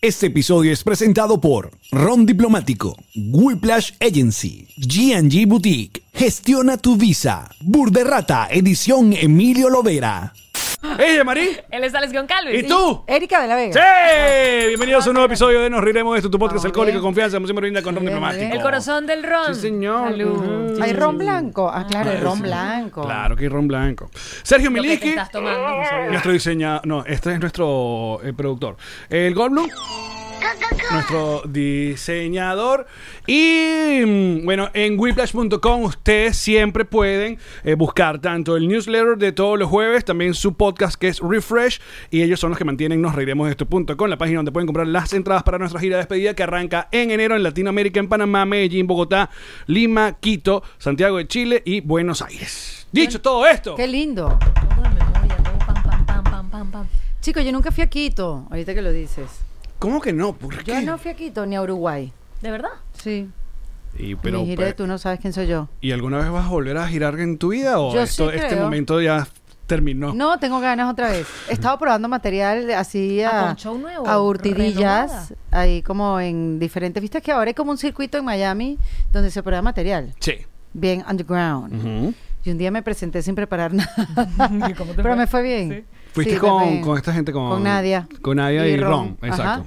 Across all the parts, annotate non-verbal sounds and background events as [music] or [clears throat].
Este episodio es presentado por Ron Diplomático, Whiplash Agency, G&G Boutique, Gestiona tu Visa, Burderrata, edición Emilio Lovera. ¡Ella, Marí! Él es Alex Goncalves. ¿Y tú? Erika de la Vega. ¡Sí! Bienvenidos a un nuevo episodio de Nos Riremos de esto, tu podcast alcohólico confianza, siempre brinda con Ron Diplomático. El corazón del ron. Sí, señor. Salud. Hay ron blanco. Ah, claro, el ron blanco. Claro que hay ron blanco. Sergio Lo que te Miliki. estás tomando. Nuestro diseñador, no, este es nuestro eh, productor. El Goldblum, nuestro diseñador. Y mm, bueno, en whiplash.com ustedes siempre pueden eh, buscar tanto el newsletter de todos los jueves, también su podcast que es Refresh. Y ellos son los que mantienen Nos Reiremos de esto.com, la página donde pueden comprar las entradas para nuestra gira de despedida que arranca en enero en Latinoamérica, en Panamá, Medellín, Bogotá, Lima, Quito, Santiago de Chile y Buenos Aires. Dicho todo esto. Qué lindo. Todo de memoria, todo pam, pam, pam, pam, pam, pam. Chico, yo nunca fui a Quito, ahorita que lo dices. ¿Cómo que no? ¿Por Yo qué? no fui a Quito ni a Uruguay. ¿De verdad? Sí. Y, pero, Mi giré, pues, tú no sabes quién soy yo. ¿Y alguna vez vas a volver a girar en tu vida o Yo esto- sí este creo. momento ya terminó? No, tengo ganas otra vez. He estado probando material así Ah, a, con show nuevo, a hurtidillas, ahí como en diferentes. Viste que ahora hay como un circuito en Miami donde se prueba material, Sí. bien underground. Ujú. Y un día me presenté sin preparar [laughs] nada. ¿Y cómo te Pero fue? me fue bien. Sí. Fuiste Sí, con, con esta gente, con, Con Nadia. Con Nadia y, Y Ron. Ron. Exacto.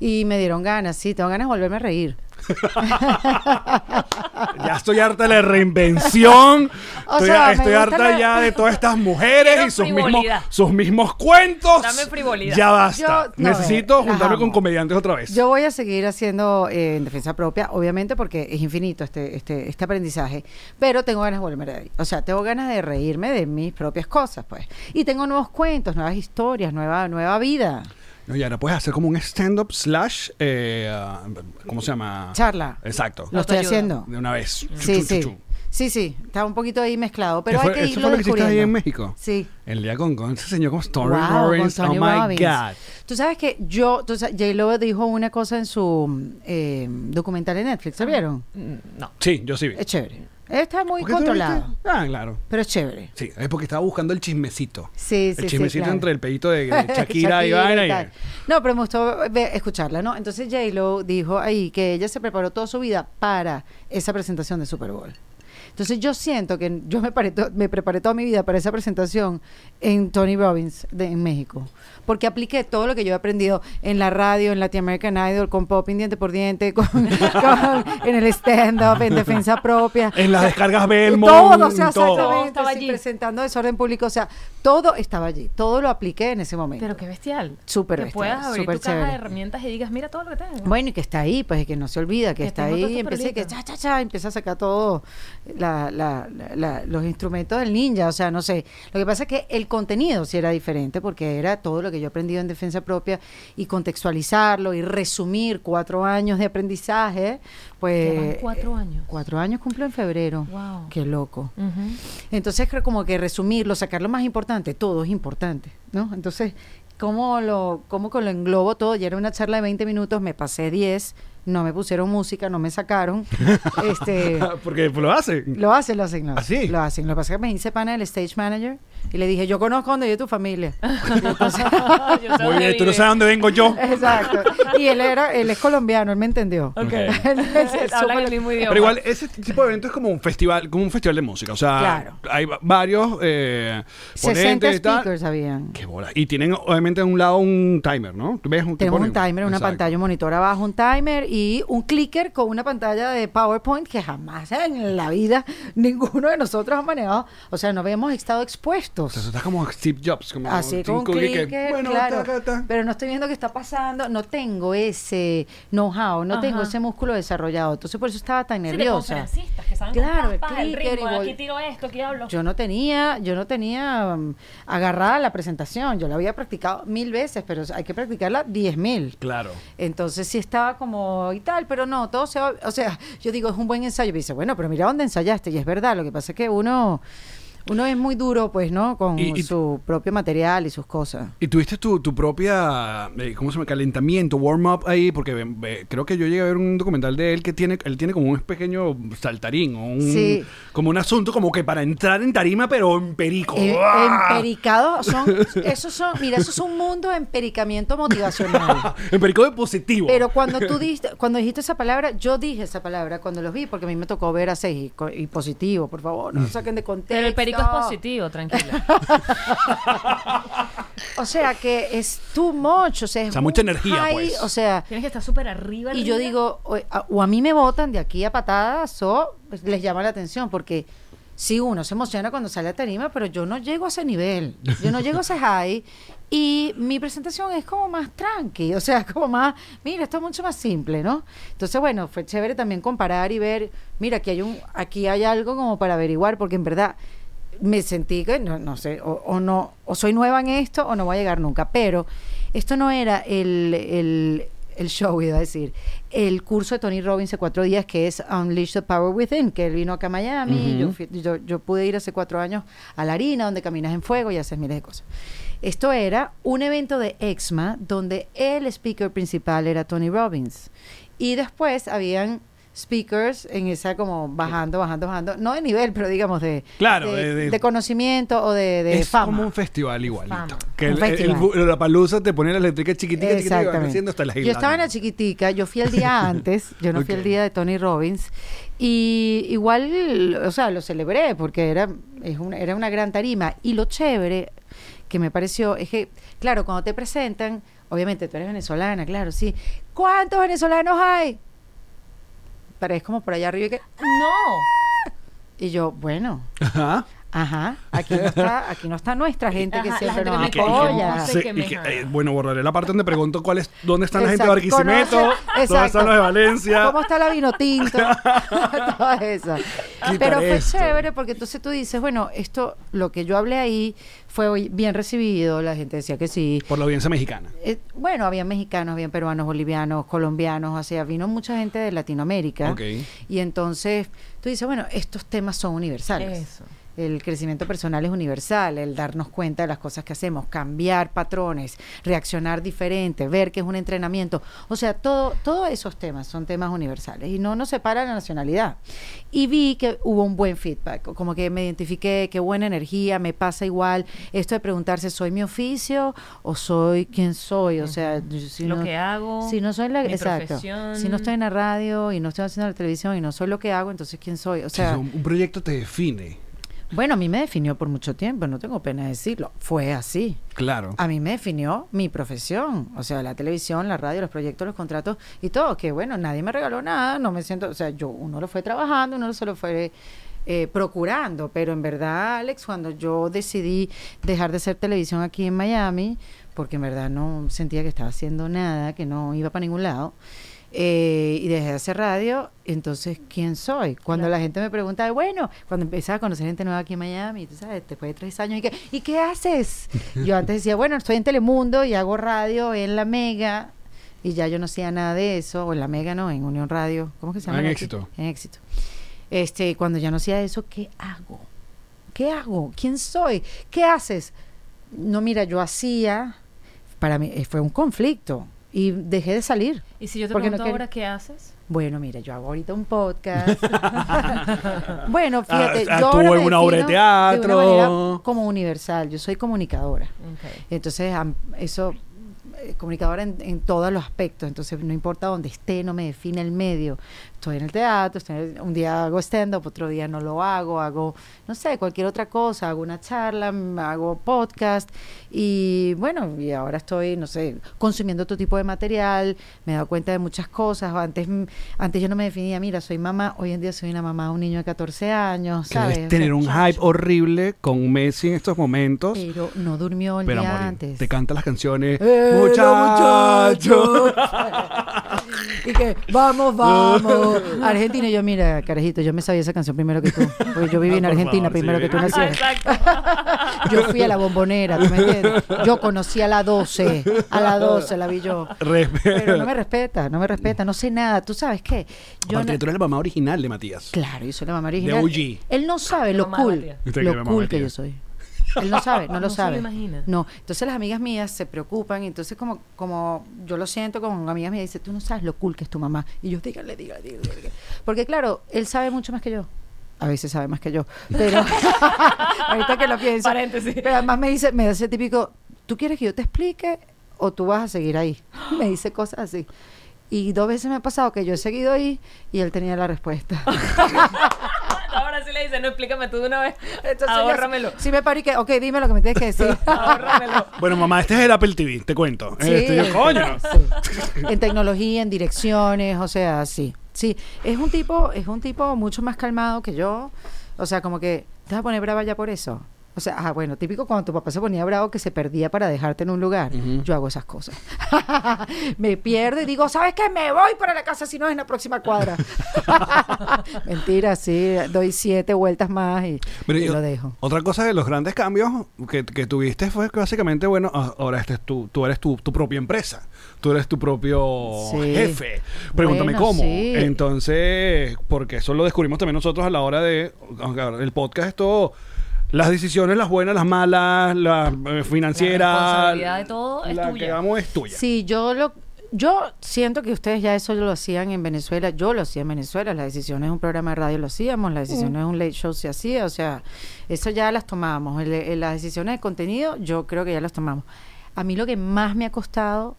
Y me dieron ganas, sí, tengo ganas de volverme a reír. [laughs] Ya estoy harta de la reinvención. [laughs] O estoy sea, harta la- ya de todas estas mujeres Quiero y sus mismos, sus mismos cuentos. Dame frivolidad. Ya basta. Yo- no, Necesito eh, juntarme con comediantes otra vez. Yo voy a seguir haciendo eh, en defensa propia, obviamente, porque es infinito este, este, este aprendizaje. Pero tengo ganas de volverme a reír. O sea, tengo ganas de reírme de mis propias cosas, pues. Y tengo nuevos cuentos, nuevas historias, nueva, nueva vida. No, y ahora puedes hacer como un stand-up slash. eh, ¿Cómo se llama? Charla. Exacto. Lo estoy haciendo. De una vez. Chu, Sí, chu, sí. chu. Sí, sí. Está un poquito ahí mezclado. Pero ¿Qué hay fue- que ¿Eso irlo fue lo que hiciste ahí en. México? Sí. El día con, con ese señor como Tony Wow, con. Tony oh my Robbins. God. Tú sabes que yo, tú sa- J-Lo dijo una cosa en su eh, documental de Netflix, ¿se vieron? Mm, No. Sí, yo sí vi. Es chévere. Está muy ¿Por qué tú lo controlado? Ah, claro. pero es chévere. Sí, es porque estaba buscando el chismecito. Sí, sí, el sí, chismecito claro. entre el pedito de, de [laughs] Shakira, y vaina. y-. No, pero me gustó ver- escucharla, ¿no? Entonces J-Lo dijo ahí que ella se preparó toda su vida para esa presentación de Super Bowl. Entonces yo siento que yo me, paré me preparé toda mi vida para esa presentación en Tony Robbins de- en México. Porque apliqué todo lo que yo he aprendido en la radio, en Latin American Idol, con pop diente por diente, con, con- [laughs] en el stand-up, en defensa propia. En las descargas Belmont. Todo, o sea, todo. exactamente, Estaba allí. presentando desorden público, o sea, todo estaba allí, todo lo apliqué en ese momento. Pero qué bestial. Súper Que bestial, puedas abrir tu caja de chévere. herramientas y digas, mira todo lo que tengo. Bueno, y que está ahí, pues, y que no se olvida, que, Que está todo ahí, y empecé que cha, cha, cha, empieza a sacar todo la- la- la- los instrumentos del ninja, o sea, no sé. Lo que pasa es que el contenido sí era diferente, porque era todo lo que yo he aprendido en defensa propia, y contextualizarlo, y resumir cuatro años de aprendizaje, pues... Cuatro años. Cuatro años cumplo en febrero. Wow. Qué loco. Entonces creo como que resumirlo, sacar lo más importante, todo es importante, ¿no? Entonces, ¿cómo lo, cómo lo englobo todo? Ya era una charla de 20 minutos, me pasé 10, no me pusieron música, no me sacaron. este, [laughs] Porque lo hace. lo hacen, lo hacen, no. ¿Ah, sí? Lo hacen. Lo que pasa es que me hice pana del stage manager y le dije, yo conozco dónde vive tu familia. Y [laughs] entonces- Yo sé Muy dónde bien, tú no vive. sabes dónde vengo yo. Exacto. y él era, él es colombiano, él me entendió. Ok. [laughs] Hablan el mismo idioma. Pero igual, ese tipo de evento es como un festival, como un festival de música. O sea, Claro. hay va- varios eh, 60 ponentes y tal. speakers habían. Qué bola. Y tienen obviamente a un lado un timer, ¿no? ¿Tú ves? Te Tenemos un ponen- timer, una Exacto. pantalla, un monitor abajo, un timer y un clicker con una pantalla de PowerPoint que jamás en la vida [laughs] ninguno de nosotros ha manejado. O sea, no habíamos estado expuestos. O sea, tú estás como Steve Jobs. Como Así Tim con un Cook y que, clicker, bueno, claro. ta. Pero no estoy viendo qué está pasando, no tengo ese know-how, no tengo ese músculo desarrollado. Entonces por eso estaba tan Sí, de nerviosa. conferencistas que saben Claro, cómo el pa, pa, el clicker ritmo, y vol- aquí tiro esto, aquí hablo. Yo no tenía, yo no tenía um, agarrada la presentación, yo la había practicado mil veces, pero hay que practicarla diez mil. Claro. Entonces sí estaba como y tal, pero no, todo se va, o sea, yo digo, es un buen ensayo. Y dice, bueno, pero mira dónde ensayaste. Y es verdad, lo que pasa es que uno, uno es muy duro, pues, ¿no? Con Y- y- su propio material y sus cosas. Y tuviste tu, tu propia, eh, ¿cómo se llama? Calentamiento, warm-up ahí, porque eh, eh, creo que yo llegué a ver un documental de él que tiene, él tiene como un pequeño saltarín, o un, Sí. como un asunto como que para entrar en tarima, pero en perico. El, ¡Ah! empericado son, esos son, mira, eso es un mundo de empericamiento motivacional. [laughs] En perico de positivo. Pero cuando tú diste, cuando dijiste esa palabra, yo dije esa palabra cuando los vi, porque a mí me tocó ver a seis y positivo, por favor, no saquen de contexto. Pero el es positivo, tranquila. [laughs] O sea que es too much, o sea, es O sea, mucha energía, high, pues. O sea, Tienes que estar súper arriba. y yo arriba. digo, o a, o a mí me votan de aquí a patadas o pues, les llama la atención, porque sí, uno se emociona cuando sale a tarima, pero yo no llego a ese nivel, yo no llego a ese high. Y mi presentación es como más tranqui, o sea, [laughs] como más, mira, esto es mucho más simple, ¿no? Entonces, bueno, fue chévere también comparar y ver, mira, aquí hay un, aquí hay algo como para averiguar, porque en verdad me sentí que no, no sé, o, o no, o soy nueva en esto o no voy a llegar nunca. Pero esto no era el, el, el show, iba a decir, el curso de Tony Robbins de cuatro días que es Unleash the Power Within, que él vino acá a Miami. yo, fui- yo, yo pude ir hace cuatro años a la harina, donde caminas en fuego y haces miles de cosas. Esto era un evento de EXMA donde el speaker principal era Tony Robbins. Y después habían speakers en esa como bajando, bajando, bajando, no de nivel, pero digamos de, Claro, de, de- de- de conocimiento o de, de es fama. como un festival igualito. Fama. Que Un el, festival. el- la palusa te pone la eléctrica chiquitica, chiquitica, y va Exactamente. creciendo hasta la Yo estaba en la chiquitica, yo fui el día [laughs] antes, yo no fui el día de Tony Robbins y igual, o sea, lo celebré porque era, es una, era una gran tarima y lo chévere que me pareció es que, claro, cuando te presentan, obviamente tú eres venezolana, claro, sí. ¿Cuántos venezolanos hay? Pero es como por allá arriba y que, No. y yo, bueno, Ajá. Ajá, aquí no está, aquí no está nuestra gente que Ajá, siempre gente nos apoya. eh, bueno, borraré la parte donde pregunto cuál es, dónde están la gente de Barquisimeto, conoce- dónde están los de Valencia. ¿Cómo está la vino tinto? [laughs] [laughs] Todo eso. Quitar Pero fue esto. chévere porque entonces tú dices, bueno, esto, lo que yo hablé ahí fue bien recibido, la gente decía que sí. Por la audiencia mexicana. Eh, bueno, había mexicanos, habían peruanos, bolivianos, colombianos, o sea, vino mucha gente de Latinoamérica. Ok. Y entonces tú dices, bueno, estos temas son universales. Eso. El crecimiento personal es universal, el darnos cuenta de las cosas que hacemos, cambiar patrones, reaccionar diferente, ver que es un entrenamiento. O sea, todo, todos esos temas son temas universales y no nos separa la nacionalidad. Y vi que hubo un buen feedback, como que me identifiqué, qué buena energía, me pasa igual. Esto de preguntarse, ¿soy mi oficio o soy quien soy? O sea, si Lo no- que hago. si no soy la, mi exacto. profesión. Si no estoy en la radio y no estoy haciendo la televisión y no soy lo que hago, entonces quién soy. O sea, un proyecto te define. Bueno, a mí me definió por mucho tiempo, no tengo pena de decirlo. Fue así. Claro. A mí me definió mi profesión, o sea, la televisión, la radio, los proyectos, los contratos y todo. Que bueno, nadie me regaló nada, no me siento, o sea, yo uno lo fue trabajando, uno se lo fue eh, procurando, pero en verdad, Alex, cuando yo decidí dejar de hacer televisión aquí en Miami, porque en verdad no sentía que estaba haciendo nada, que no iba para ningún lado. Eh, y dejé de hacer radio, entonces, ¿quién soy? Cuando la gente me pregunta, bueno, cuando empezaba a conocer gente nueva aquí en Miami, tú sabes, después de tres años, ¿y qué, ¿y qué haces? [laughs] Yo antes decía, bueno, estoy en Telemundo y hago radio en La Mega, y ya yo no hacía nada de eso, o en La Mega no, en Unión Radio, ¿cómo que se llama? En? Éxito. En Éxito. Este, cuando ya no hacía eso, ¿qué hago? ¿Qué hago? ¿Quién soy? ¿Qué haces? No, mira, yo hacía, para mí eh, fue un conflicto y dejé de salir. Y si yo te no pregunto quer- ahora qué haces. Bueno, mira, yo hago ahorita un [laughs] podcast. bueno, fíjate, Ah, yo ahora me en una obra de una teatro. manera como unificadora. Yo soy comunicadora. Ok. Entonces, eso eh, comunicadora en, en todos los aspectos, entonces no importa dónde esté, no me define el medio. Estoy en el teatro, estoy un día hago stand-up, otro día no lo hago, hago, no sé, cualquier otra cosa, hago una charla, hago podcast y bueno, y ahora estoy, no sé, consumiendo otro tipo de material, me he dado cuenta de muchas cosas. Antes, antes yo no me definía, mira, soy mamá, hoy en día soy una mamá de un niño de 14 años, ¿sabes? O tener un hype horrible con Messi en estos momentos. Pero no durmió el Pero día morir. antes. Te canta las canciones. ¡Eh, muchacho. [laughs] [laughs] y que vamos, vamos. [laughs] Argentina, y yo, mira, carajito, yo me sabía esa canción primero que tú. Porque yo viví en Ah, Argentina favor, primero sí. que tú nacieras. Exacto. [laughs] Yo fui a la bombonera, ¿tú me entiendes? Yo conocí a la 12. A la 12 la vi yo. Pero no me respeta, no me respeta, no sé nada. ¿Tú sabes qué? Yo Aparte, no- tú eres la mamá original de Matías. Claro, yo soy la mamá original. OG. Él no sabe lo Mamá de cool, lo cool de que yo soy. Él no sabe, no [laughs] lo No se lo sabe. imagina. No, entonces las amigas mías se preocupan entonces como, como yo lo siento como amigas mías dice, tú no sabes lo cool que es tu mamá. Y yo, dígale, dígale. dígale". Porque claro, él sabe mucho más que yo. A veces sabe más que yo. Pero [laughs] ahorita que lo pienso. Paréntesis. Pero además me dice, me hace típico, ¿tú quieres que yo te explique o tú vas a seguir ahí? [gasps] Me dice cosas así. Y dos veces me ha pasado que yo he seguido ahí y él tenía la respuesta. [laughs] Dice, no, explícame tú de una vez. Entonces Ahórramelo. Sí me paro y que, ok, dime lo que me tienes que decir. [laughs] Ahórramelo. Bueno, mamá, este es el Apple TV, te cuento. Sí, Este, yo, coño. [laughs] sí. En tecnología, en direcciones, o sea, sí. Sí, es un tipo, es un tipo mucho más calmado que yo. O sea, como que te vas a poner brava ya por eso. O sea, ah, bueno, típico cuando tu papá se ponía bravo que se perdía para dejarte en un lugar. Yo hago esas cosas. [laughs] me pierdo y digo, ¿sabes qué? Me voy para la casa si no es en la próxima cuadra. [laughs] Mentira, sí, doy siete vueltas más y, Pero y yo- lo dejo. Otra cosa de los grandes cambios que, que tuviste fue que básicamente, bueno, a- ahora este es tu, tú eres tu, tu propia empresa. Tú eres tu propio Sí. jefe. Pregúntame Bueno, cómo. sí. Entonces, porque eso lo descubrimos también nosotros a la hora de. El podcast es todo. Las decisiones, las buenas, las malas, las eh, financieras. La responsabilidad de todo es la tuya. que hagamos es tuya. Sí, yo lo yo siento que ustedes ya eso lo hacían en Venezuela, yo lo hacía en Venezuela, las decisiones de un programa de radio lo hacíamos, las decisiones de un late show se hacía, o sea, eso ya las tomábamos, El- el- las decisiones de contenido yo creo que ya las tomamos. A mí lo que más me ha costado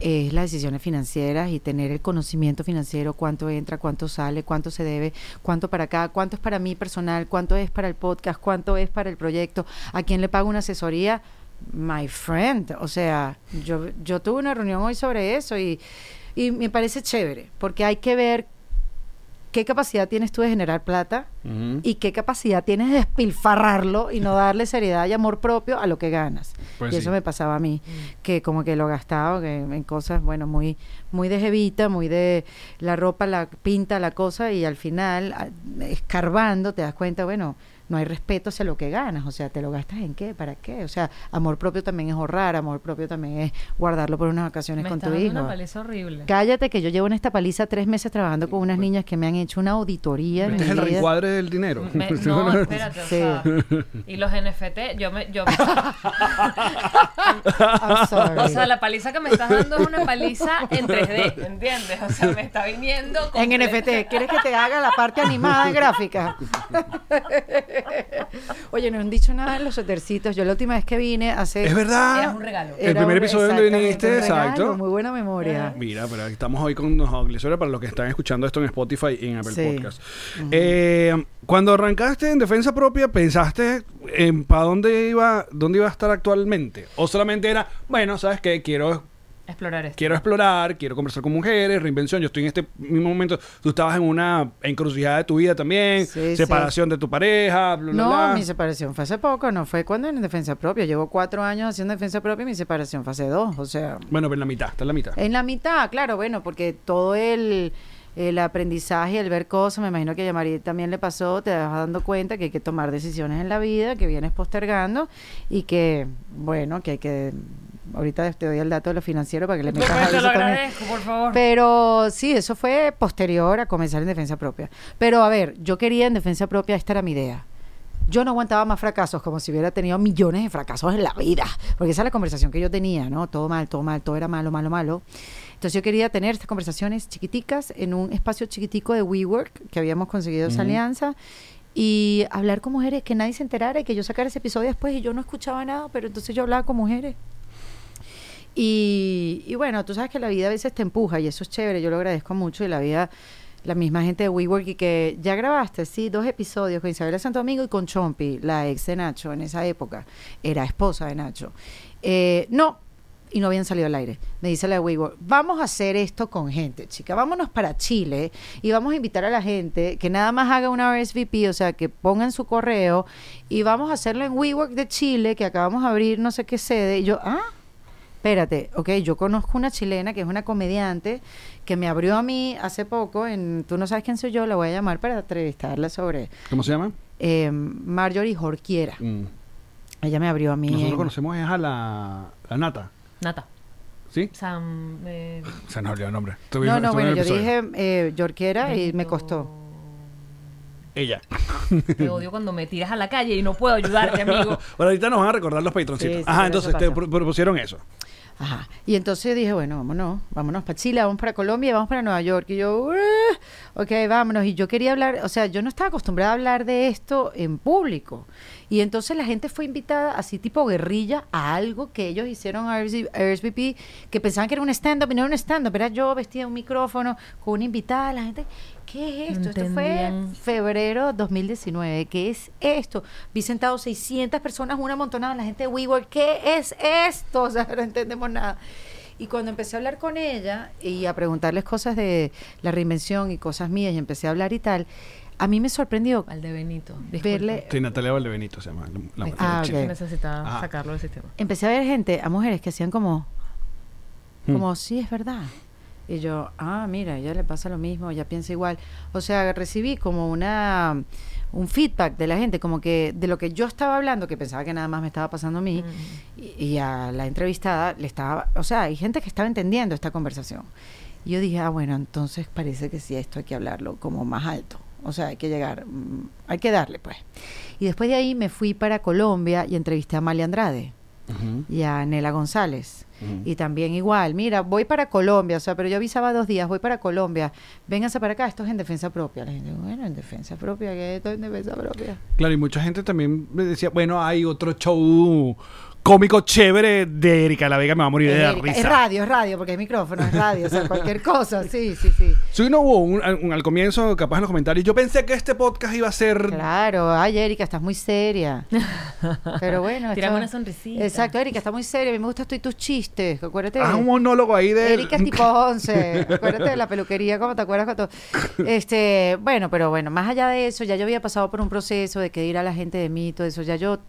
es las decisiones financieras y tener el conocimiento financiero, cuánto entra, cuánto sale, cuánto se debe, cuánto para acá, cuánto es para mí personal, cuánto es para el podcast, cuánto es para el proyecto, a quién le pago una asesoría. My friend, o sea, yo, yo tuve una reunión hoy sobre eso y, y me parece chévere, porque hay que ver qué capacidad tienes tú de generar plata y qué capacidad tienes de despilfarrarlo y no darle seriedad y amor propio a lo que ganas. Pues y sí. eso me pasaba a mí, que como que lo gastaba que en cosas, bueno, muy muy de jevita, muy de la ropa, la pinta, la cosa y al final escarbando te das cuenta, bueno, no hay respeto hacia lo que ganas, o sea, te lo gastas en qué, para qué, o sea, amor propio también es ahorrar, amor propio también es guardarlo por unas vacaciones Me con está tu dando hijo. una paliza horrible. Cállate que yo llevo en esta paliza tres meses trabajando con unas niñas que me han hecho una auditoría. en Este es el reencuadre del dinero. Me- no, [laughs] espérate, o sea, y los NFT, yo me, yo, [laughs] I'm sorry. o sea, la paliza que me estás dando es una paliza en 3D, ¿entiendes? O sea, me está viniendo En. NFT, ¿quieres que te haga la parte animada de gráfica? [laughs] Oye, no han dicho nada de los suétercitos. Yo la última vez que vine hace... Es verdad. Era un regalo. El era primer un- episodio donde exactamente, viniste, un regalo, exacto. Muy buena memoria. Mira, pero aquí estamos hoy con los Gliceria para los que están escuchando esto en Spotify y en Apple Sí. Podcast. Eh, cuando arrancaste en defensa propia, ¿pensaste en para dónde iba, dónde iba a estar actualmente? ¿O solamente era, bueno, sabes qué, quiero, Explorar esto. quiero explorar, quiero conversar con mujeres, reinvención? Yo estoy en este mismo momento, tú estabas en una encrucijada de tu vida también, Sí, separación de tu pareja, bla, No, bla. mi separación fue hace poco, no fue cuando en defensa propia. Llevo cuatro años haciendo defensa propia y mi separación fue hace dos. O sea, Bueno, pero en la mitad, está en la mitad. En la mitad, claro, bueno, porque todo el, el aprendizaje, el ver cosas, me imagino que a Yamari también le pasó, te vas dando cuenta que hay que tomar decisiones en la vida, que vienes postergando y que, bueno, que hay que... Ahorita te doy el dato de lo financiero para que le metas a Pues te eso lo también. agradezco, por favor. Pero sí, eso fue posterior a comenzar en defensa propia. Pero a ver, yo quería en defensa propia, esta era mi idea. Yo no aguantaba más fracasos, como si hubiera tenido millones de fracasos en la vida. Porque esa es la conversación que yo tenía, ¿no? Todo mal, todo mal, todo era malo, malo, malo. Entonces yo quería tener estas conversaciones chiquiticas en un espacio chiquitico de WeWork, que habíamos conseguido esa alianza, y hablar con mujeres, que nadie se enterara y que yo sacara ese episodio después y yo no escuchaba nada, pero entonces yo hablaba con mujeres. Y, y bueno, tú sabes que la vida a veces te empuja y eso es chévere, yo lo agradezco mucho y la vida, la misma gente de WeWork y que ya grabaste, sí, dos episodios con Isabela Santo Domingo y con Chompi, la ex de Nacho en esa época, era esposa de Nacho. Eh, no, y no habían salido al aire. Me dice la de WeWork, vamos a hacer esto con gente, chica, vámonos para Chile y vamos a invitar a la gente que nada más haga una RSVP, o sea, que pongan su correo y vamos a hacerlo en WeWork de Chile, que acabamos de abrir no sé qué sede. Y yo, ah, espérate, ok, yo conozco una chilena que es una comediante que me abrió a mí hace poco, en Tú no sabes quién soy yo, la voy a llamar para entrevistarla sobre ¿Cómo se llama? eh, Marjorie Jorquiera. Mm. Ella me abrió a mí. Nosotros en- conocemos es a la, la Nata. Nata. ¿Sí? Sam. eh, Se nos olvidó el nombre. Estuve- No, no, bueno, yo dije eh, Jorquera y me costó. Ella. [laughs] Te odio cuando me tiras a la calle y no puedo ayudarte, amigo. [laughs] Bueno, ahorita nos van a recordar los patroncitos. Sí, sí, Ajá, entonces te propusieron eso. Ajá. Y entonces dije, bueno, vámonos, vámonos para Chile, vamos para Colombia, vamos para Nueva York. Y yo, "Uh, ok, vámonos. Y yo quería hablar, o sea, yo no estaba acostumbrada a hablar de esto en público. Y entonces la gente fue invitada, así tipo guerrilla, a algo que ellos hicieron a RS- RSVP, que pensaban que era un stand-up y no era un stand-up, era yo vestida de un micrófono con una invitada, la gente, ¿qué es esto? esto fue entendían. febrero 2019, ¿qué es esto? Vi sentados 600 personas, una amontonada, la gente de WeWork, ¿qué es esto? [laughs] O sea, no entendemos nada. Y cuando empecé a hablar con ella y a preguntarles cosas de la reinvención y cosas mías y empecé a hablar y tal, a mí me sorprendió Al de Benito. disculpa. verle, Sí, Natalia Valdebenito se llama. la- la- Ah, la ok. chica. Necesitaba Ajá. sacarlo del sistema. empecé a ver gente, a mujeres que hacían como, Hmm. como, sí, es verdad. Y yo, ah, mira, a ella le pasa lo mismo, ella piensa igual. O sea, recibí como una un feedback de la gente, como que de lo que yo estaba hablando, que pensaba que nada más me estaba pasando a mí, Mm. y, y a la entrevistada le estaba, o sea, hay gente que estaba entendiendo esta conversación. Y yo dije, ah, bueno, entonces parece que sí, esto hay que hablarlo como más alto. O sea, hay que llegar, mm, hay que darle, pues. Y después de ahí me fui para Colombia y entrevisté a Amalia Andrade y a Nela González. Y también igual, mira, voy para Colombia, o sea, pero yo avisaba dos días, voy para Colombia, vénganse para acá, esto es en defensa propia. La gente, bueno, en defensa propia, ¿qué esto es en defensa propia? Claro, y mucha gente también me decía, bueno, hay otro show cómico chévere de Erika La Vega, me va a morir de la Erika, risa. es radio, es radio, porque es micrófono, es radio, o sea, cualquier cosa, sí, sí, sí. Sí, no hubo un, un- al comienzo, capaz en los comentarios, yo pensé que este podcast iba a ser... Claro, ay, Erika, estás muy seria. Pero bueno, [laughs] Tírame esto- una sonrisita. Exacto, Erika, está muy seria, a mí me gustan tú y tus chistes, acuérdate. Haz un monólogo ahí de... Erika es [laughs] tipo 11. Acuérdate de la peluquería, ¿cómo te acuerdas? Cuando... [laughs] Este, bueno, pero bueno, más allá de eso, ya yo había pasado por un proceso de que dirá la gente de mí, todo eso, ya yo,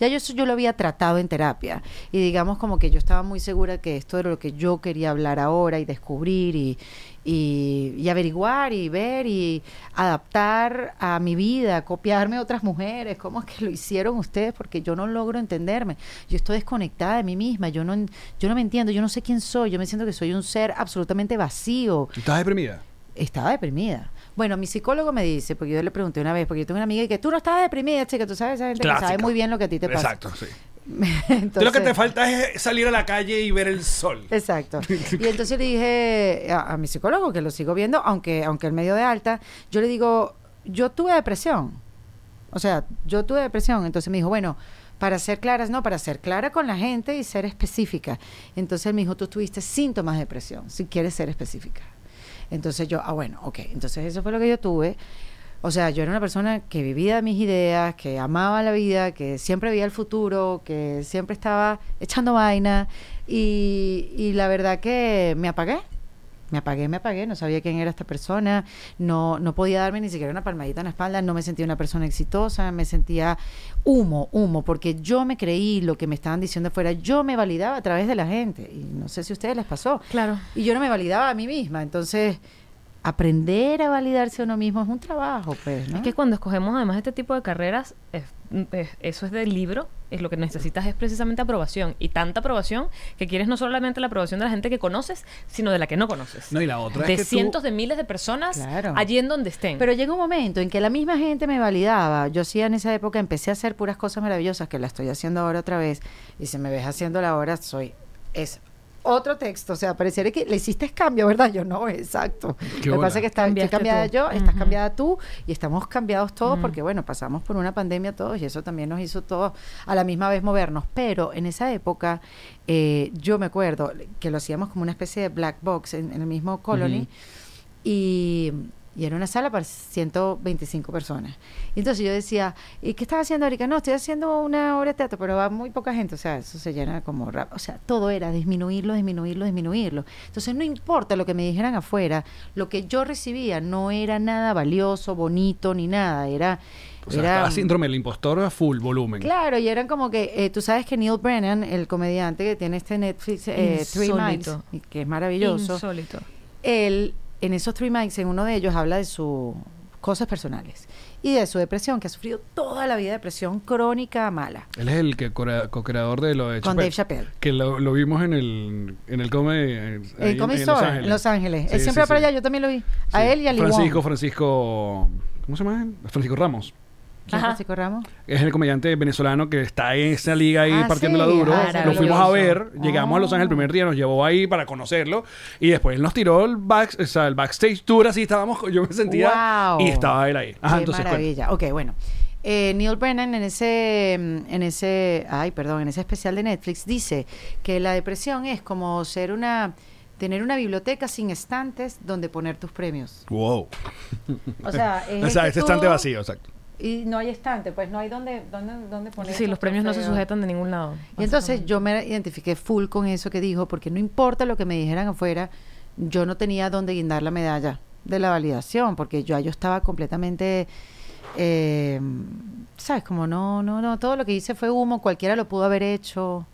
ya yo eso yo lo había tratado en terapia. Y digamos como que yo estaba muy segura que esto era lo que yo quería hablar ahora y descubrir y, y, y averiguar y ver y adaptar a mi vida, copiarme a otras mujeres, cómo es que lo hicieron ustedes, porque yo no logro entenderme. Yo estoy desconectada de mí misma, yo no, yo no me entiendo, yo no sé quién soy, yo me siento que soy un ser absolutamente vacío. ¿Estás deprimida? Estaba deprimida. Bueno, mi psicólogo me dice, porque yo le pregunté una vez, porque yo tengo una amiga y que tú no estás deprimida, chica, tú sabes esa gente que sabe muy bien lo que a ti te pasa. Exacto, sí. [laughs] Entonces, lo que te falta es salir a la calle y ver el sol. Exacto. [laughs] Y entonces le dije a, a mi psicólogo, que lo sigo viendo, aunque, aunque él me dio de alta, yo le digo, yo tuve depresión. O sea, yo tuve depresión. Entonces me dijo, bueno, para ser claras, no, para ser clara con la gente y ser específica. Entonces él me dijo, tú tuviste síntomas de depresión, si quieres ser específica. Entonces yo, ah, bueno, ok. Entonces eso fue lo que yo tuve. O sea, yo era una persona que vivía mis ideas, que amaba la vida, que siempre veía el futuro, que siempre estaba echando vaina. Y, y la verdad que me apagué. Me apagué, me apagué, no sabía quién era esta persona, no, no podía darme ni siquiera una palmadita en la espalda, no me sentía una persona exitosa, me sentía humo, humo, porque yo me creí lo que me estaban diciendo afuera, yo me validaba a través de la gente, y no sé si a ustedes les pasó. Claro. Y yo no me validaba a mí misma. Entonces, aprender a validarse uno mismo es un trabajo, pues, ¿no? Es que cuando escogemos además este tipo de carreras, es- es- eso es del libro, es lo que necesitas es precisamente aprobación. Y tanta aprobación que quieres no solamente la aprobación de la gente que conoces, sino de la que no conoces. No, y la otra de es que tú- cientos de miles de personas Claro. allí en donde estén. Pero llega un momento en que la misma gente me validaba. Yo sí en esa época empecé a hacer puras cosas maravillosas que la estoy haciendo ahora otra vez. Y si me ves haciéndola ahora, soy es otro texto. O sea, pareciera que le hiciste cambio, ¿verdad? Yo no, exacto. Qué Lo que pasa es que está, estoy cambiada tú. yo, estás cambiada tú y estamos cambiados todos Ujú. porque, bueno, pasamos por una pandemia todos y eso también nos hizo todos a la misma vez movernos. Pero en esa época, eh, yo me acuerdo que lo hacíamos como una especie de black box en, en el mismo Colony y, y era una sala para 125 personas. Y entonces yo decía, ¿y qué estás haciendo, Erika? No, estoy haciendo una obra de teatro, pero va muy poca gente, o sea, eso se llena como rápido. O sea, todo era disminuirlo, disminuirlo, disminuirlo. Entonces no importa lo que me dijeran afuera, lo que yo recibía no era nada valioso, bonito, ni nada, era... O sea, era estaba síndrome del impostor a full volumen. Claro, y eran como que, eh, tú sabes que Neil Brennan, el comediante que tiene este Netflix, eh, Three Minds, que es maravilloso, Insólito. él, en esos Three Minds, en uno de ellos habla de sus cosas personales y de su depresión, que ha sufrido toda la vida depresión crónica mala, Él es el que co-creador de lo de con Dave Chappelle. Que lo, lo vimos en el, en el comedy. ahí El Comedy en Los Store, Ángeles. en Los Ángeles. Sí, él siempre sí, va para allá, yo también lo vi. A él y a Francisco, Wong. Francisco. ¿Cómo se llama? Francisco Ramos. ¿Quién es. Francisco Ramos? Es el comediante venezolano que está en esa liga ahí Ah, partiéndola sí. duro. Ah, lo fuimos a ver, maravilloso. llegamos a Los Ángeles el Ah. primer día, nos llevó ahí para conocerlo y después él nos tiró el, back, o sea, el backstage tour, así estábamos, yo me sentía Wow. y estaba él ahí. Ajá, Qué entonces cuenta. maravilla. Ok, bueno. Eh, Neil Brennan en ese, mm, en ese, ay, perdón, en ese especial de Netflix dice que la depresión es como ser una, tener una biblioteca sin estantes donde poner tus premios. Wow. O sea, es [laughs] o sea, que ese estante vacío, exacto. Y no hay estante, pues no hay donde, donde, donde poner. Sí, los premios no se sujetan de ningún lado. Y entonces yo me identifiqué full con eso que dijo, porque no importa lo que me dijeran afuera, yo no tenía dónde guindar la medalla de la validación, porque yo, yo estaba completamente, eh, ¿sabes? Como no, no, no, todo lo que hice fue humo, cualquiera lo pudo haber hecho,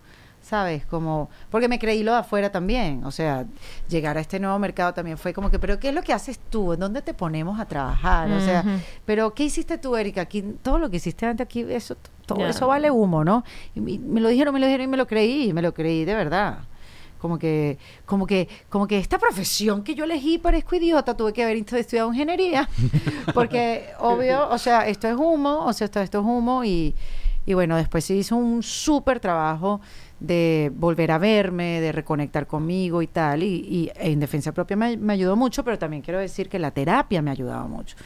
¿sabes? Como, porque me creí lo de afuera también, o sea, llegar a este nuevo mercado también fue como que, pero ¿qué es lo que haces tú? ¿En dónde te ponemos a trabajar? O sea, Ujú. pero ¿qué hiciste tú, Erika? Aquí, todo lo que hiciste antes aquí, eso, todo Ya. eso vale humo, ¿no? Y me- lo dijeron, me lo dijeron y me lo creí, me lo creí de verdad. Como que, como que, como que esta profesión que yo elegí parezco idiota, tuve que haber estu- estudiado ingeniería, [laughs] porque obvio, o sea, esto es humo, o sea, esto, esto es humo y, y bueno, después se hizo un súper trabajo de volver a verme, de reconectar conmigo y tal, y, y en defensa propia me, ayudó mucho, pero también quiero decir que la terapia me ha ayudado mucho.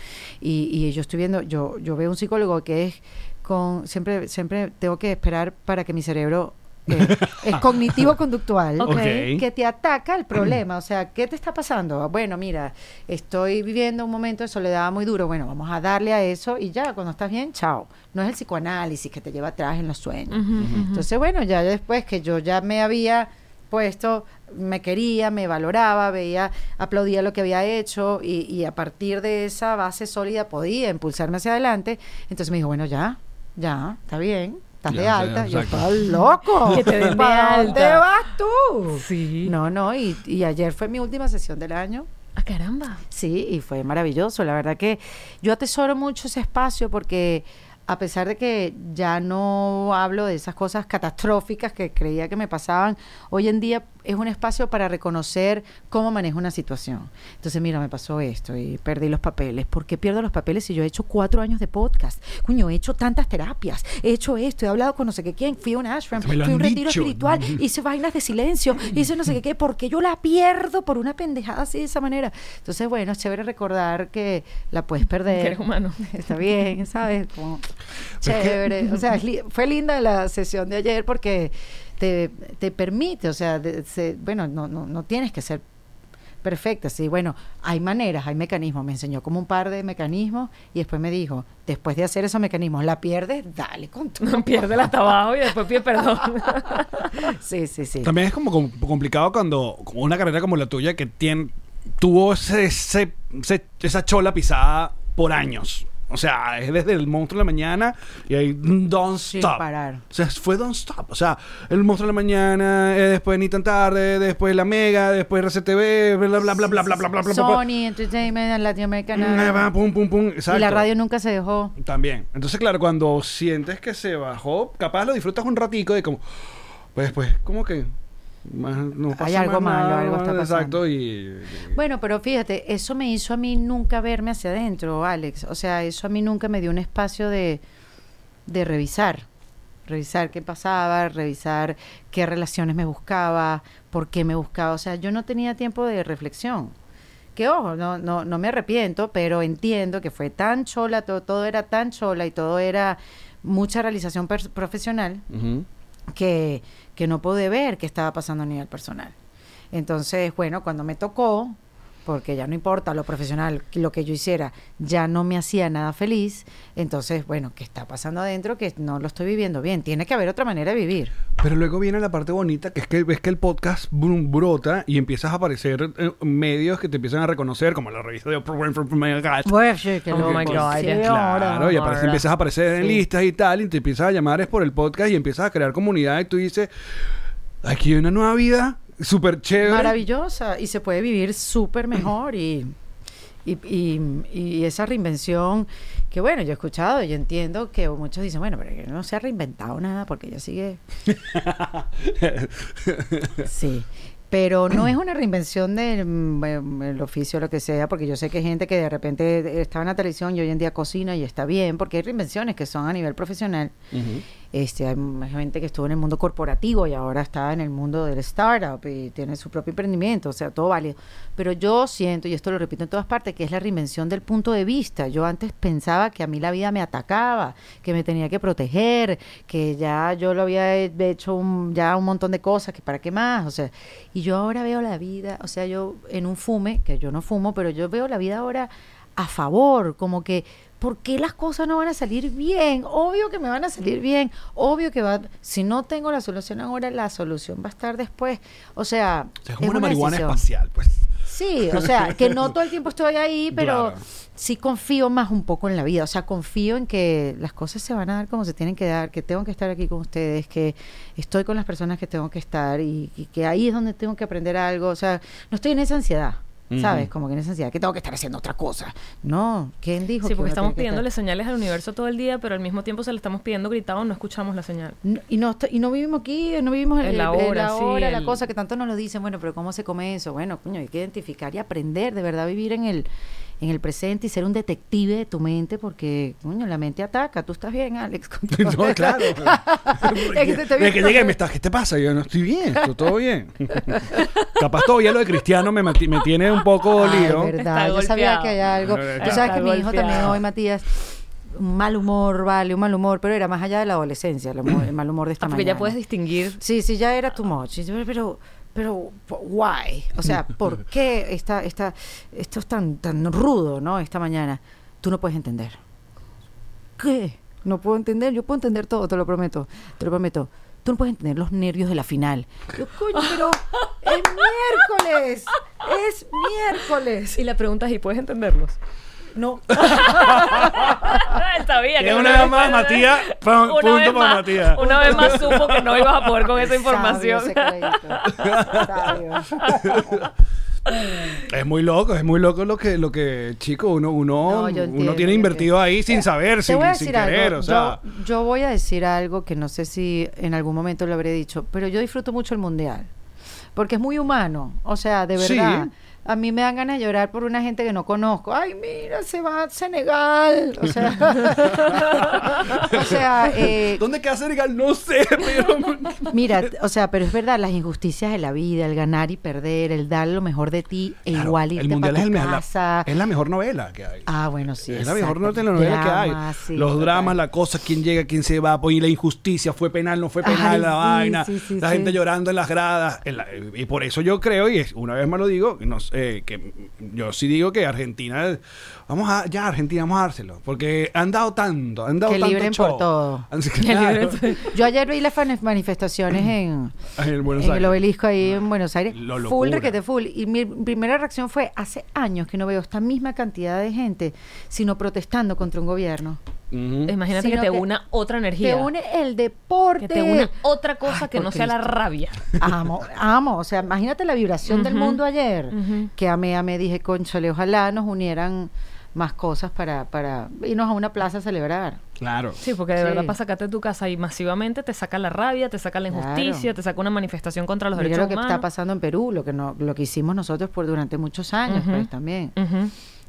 Y, y yo estoy viendo, yo, yo veo un psicólogo que es con, siempre, siempre tengo que esperar para que mi cerebro eh, es cognitivo-conductual, que te ataca el problema. O sea, ¿qué te está pasando? Bueno, mira, estoy viviendo un momento de soledad muy duro. Bueno, vamos a darle a eso y ya, cuando estás bien, chao. No es el psicoanálisis que te lleva atrás en los sueños. Entonces, bueno, ya después que yo ya me había puesto, me quería, me valoraba, veía, aplaudía lo que había hecho y, y a partir de esa base sólida podía impulsarme hacia adelante. Entonces me dijo, bueno, ya, ya, está bien, estás Ya, de ya, alta. Yo, estás loco. Que te den de ¿Para dónde vas tú? Sí. No, no, y, y ayer fue mi última sesión del año. Ah, caramba. Sí, y fue maravilloso. La verdad que yo atesoro mucho ese espacio porque a pesar de que ya no hablo de esas cosas catastróficas que creía que me pasaban, hoy en día es un espacio para reconocer cómo manejo una situación. Entonces, mira, me pasó esto y perdí los papeles. ¿Por qué pierdo los papeles si yo he hecho cuatro años de podcast? Coño, he hecho tantas terapias, he hecho esto, he hablado con no sé qué quién, fui a un ashram, fui a un retiro dicho. espiritual, hice vainas de silencio, [laughs] hice no sé qué, qué, porque yo la pierdo por una pendejada así de esa manera. Entonces, bueno, es chévere recordar que la puedes Que perder. eres humano. [laughs] Está bien, ¿sabes? Como Pero es que- chévere. O sea, es li- fue linda la sesión de ayer porque te, te permite, o sea, de- se- bueno, no, no, no tienes que ser perfecta. Sí, bueno, hay maneras, hay mecanismos. Me enseñó como un par de mecanismos y después me dijo, después de hacer esos mecanismos, ¿la pierdes? Dale con tu... [laughs] Pierde hasta abajo y después pide perdón. [laughs] Sí, sí, sí. También es como com- complicado cuando como una carrera como la tuya que tiene, tuvo ese, ese- ese- esa chola pisada por años. O sea, es desde el monstruo de la mañana y ahí don't Sin stop. parar. O sea, fue don't stop. O sea, el monstruo de la mañana, eh, después ni tan tarde, después la mega, después RCTV, bla bla bla bla bla bla bla bla bla. bla. Sony Entertainment, Latinoamericana. Pum, pum, pum. Y la radio nunca se dejó. También. Entonces, claro, cuando sientes que se bajó, capaz lo disfrutas un ratico de como, pues después, como que más, no pasa algo más malo, nada, algo está Exacto, y... Bueno, pero fíjate, eso me hizo a mí nunca verme hacia adentro, Alex. O sea, eso a mí nunca me dio un espacio de, de revisar. revisar qué pasaba, revisar qué relaciones me buscaba, por qué me buscaba. O sea, yo no tenía tiempo de reflexión. Que ojo, no, no, no me arrepiento, pero entiendo que fue tan chola, todo, todo era tan chola y todo era mucha realización profesional que, que no pude ver qué estaba pasando a nivel personal. Entonces, bueno, cuando me tocó, porque ya no importa lo profesional, lo que yo hiciera, ya no me hacía nada feliz, entonces, bueno, ¿qué está pasando adentro? Que no lo estoy viviendo bien. Tiene que haber otra manera de vivir. Pero luego viene la parte bonita, que es que ves que el podcast brum, brota y empiezas a aparecer eh, medios que te empiezan a reconocer, como la revista de Oprah Winfrey, oh my God. Bueno, sí, que Oh my God. sí, Claro, y aparece, empiezas a aparecer en listas y tal, y te empiezas a llamar es por el podcast y empiezas a crear comunidad y tú dices, aquí hay una nueva vida, súper chévere. maravillosa y se puede vivir súper mejor y, y, y- y esa reinvención que bueno, yo he escuchado, yo entiendo que muchos dicen, bueno, pero que no se ha reinventado nada porque ella sigue... [laughs] sí, pero no es una reinvención del mm, el oficio o lo que sea, porque yo sé que hay gente que de repente estaba en la televisión y hoy en día cocina y está bien, porque hay reinvenciones que son a nivel profesional. Este, hay gente que estuvo en el mundo corporativo y ahora está en el mundo del startup y tiene su propio emprendimiento, o sea, todo válido. Pero yo siento, y esto lo repito en todas partes, que es la reinvención del punto de vista. Yo antes pensaba que a mí la vida me atacaba, que me tenía que proteger, que ya yo lo había he- hecho un- ya un montón de cosas, que para qué más, o sea, y yo ahora veo la vida, o sea, yo en un fume, que yo no fumo, pero yo veo la vida ahora a favor, como que ¿por qué las cosas no van a salir bien? Obvio que me van a salir bien, obvio que va, si no tengo la solución ahora, la solución va a estar después. O sea, O sea, es como una, una marihuana decisión. espacial, pues. Sí, o sea, que no todo el tiempo estoy ahí, [laughs] pero Claro. sí confío más un poco en la vida. O sea, confío en que las cosas se van a dar como se tienen que dar, que tengo que estar aquí con ustedes, que estoy con las personas que tengo que estar y, y que ahí es donde tengo que aprender algo. O sea, no estoy en esa ansiedad. ¿Sabes? Como que en esa ansiedad, que tengo que estar haciendo otra cosa. No, ¿quién dijo Sí, que porque estamos estar? pidiéndole señales al universo todo el día, pero al mismo tiempo se le estamos pidiendo gritado, no escuchamos la señal. No, y, no, y no vivimos aquí, no vivimos en El la ahora, hora, sí, la el- cosa que tanto nos lo dicen, bueno, pero ¿cómo se come eso? Bueno, coño, hay que identificar y aprender, de verdad vivir en el en el presente y ser un detective de tu mente porque, coño, la mente ataca. Tú estás bien, Alex. [laughs] No, claro. [laughs] Desde que llegué, me está, ¿qué te pasa? Yo no estoy bien, estoy todo bien. [laughs] Capaz todavía lo de Cristiano me, me tiene un poco Ay, lío. verdad. Está Yo sabía que hay algo. Tú sabes que mi hijo también hoy, Matías, un mal humor, vale, un mal humor, pero era más allá de la adolescencia, el, humor- el mal humor de esta Ah, porque mañana. ya puedes distinguir. Sí, sí, ya era too much. Pero, pero, why? O sea, [laughs] ¿por qué esta, esta, esto es tan, tan rudo, ¿no? Esta mañana. Tú no puedes entender. ¿Qué? No puedo entender. Yo puedo entender todo, te lo prometo. Te lo prometo. Tú no puedes entender los nervios de la final. Yo, coño, pero es miércoles. Es miércoles. Y la pregunta es, ¿y puedes entenderlos? No. Él [laughs] sabía Que una no vez más, Matías, Una punto vez para más- Matías. Una vez más supo que no ibas a poder con esa información. Sabio, secreto. [laughs] Sabio. Es muy loco, es muy loco lo que, lo que chico, uno, uno, No, yo entiendo, uno tiene invertido ahí sin saber, sin, voy a sin algo. querer, o sea. yo, yo voy a decir algo que no sé si en algún momento lo habré dicho, pero yo disfruto mucho el mundial. Porque es muy humano. O sea, de Sí. A mí me dan ganas de llorar por una gente que no conozco. Ay, mira, se va a Senegal. O sea, [laughs] o sea, eh, ¿Dónde queda Senegal? No sé, [laughs] pero. mira, o sea, pero es verdad, las injusticias de la vida, el ganar y perder, el dar lo mejor de ti e Claro, igual el irte mundial para es, el la, casa. es la mejor novela que hay. Ah, bueno, sí. es la mejor telenovela que hay. Sí, Los dramas, la cosa, quién llega, quién se va, pues, y la injusticia, fue penal, no fue penal, Ay, la sí, vaina, sí, la gente llorando en las gradas. en la- y por eso yo creo, y es, una vez más lo digo, nos- eh, que yo sí digo que Argentina, vamos a, ya Argentina, vamos a dárselo, porque han dado tanto, han dado Que tanto libren show. por todo. [laughs] Así que, Que claro, libren Yo ayer vi las manifestaciones en, [clears throat] en Buenos en el obelisco ahí en Buenos Aires. Lo full requete full. Y mi primera reacción fue, hace años que no veo esta misma cantidad de gente, sino protestando contra un gobierno. Imagínate que te que una otra Te energía. une el deporte. que te una otra cosa Ay, que no sea la rabia. Amo, amo. O sea, imagínate la vibración del mundo ayer. Ujú. Que amé, amé, dije, conchole, ojalá nos unieran más cosas para, para irnos a una plaza a celebrar. Claro. Sí, porque de Sí. verdad para sacarte de tu casa y masivamente te saca la rabia, te saca la Claro. injusticia, te saca una manifestación contra los Mira derechos lo que humanos. está pasando en Perú, lo que no, lo que hicimos nosotros por durante muchos años, pues también.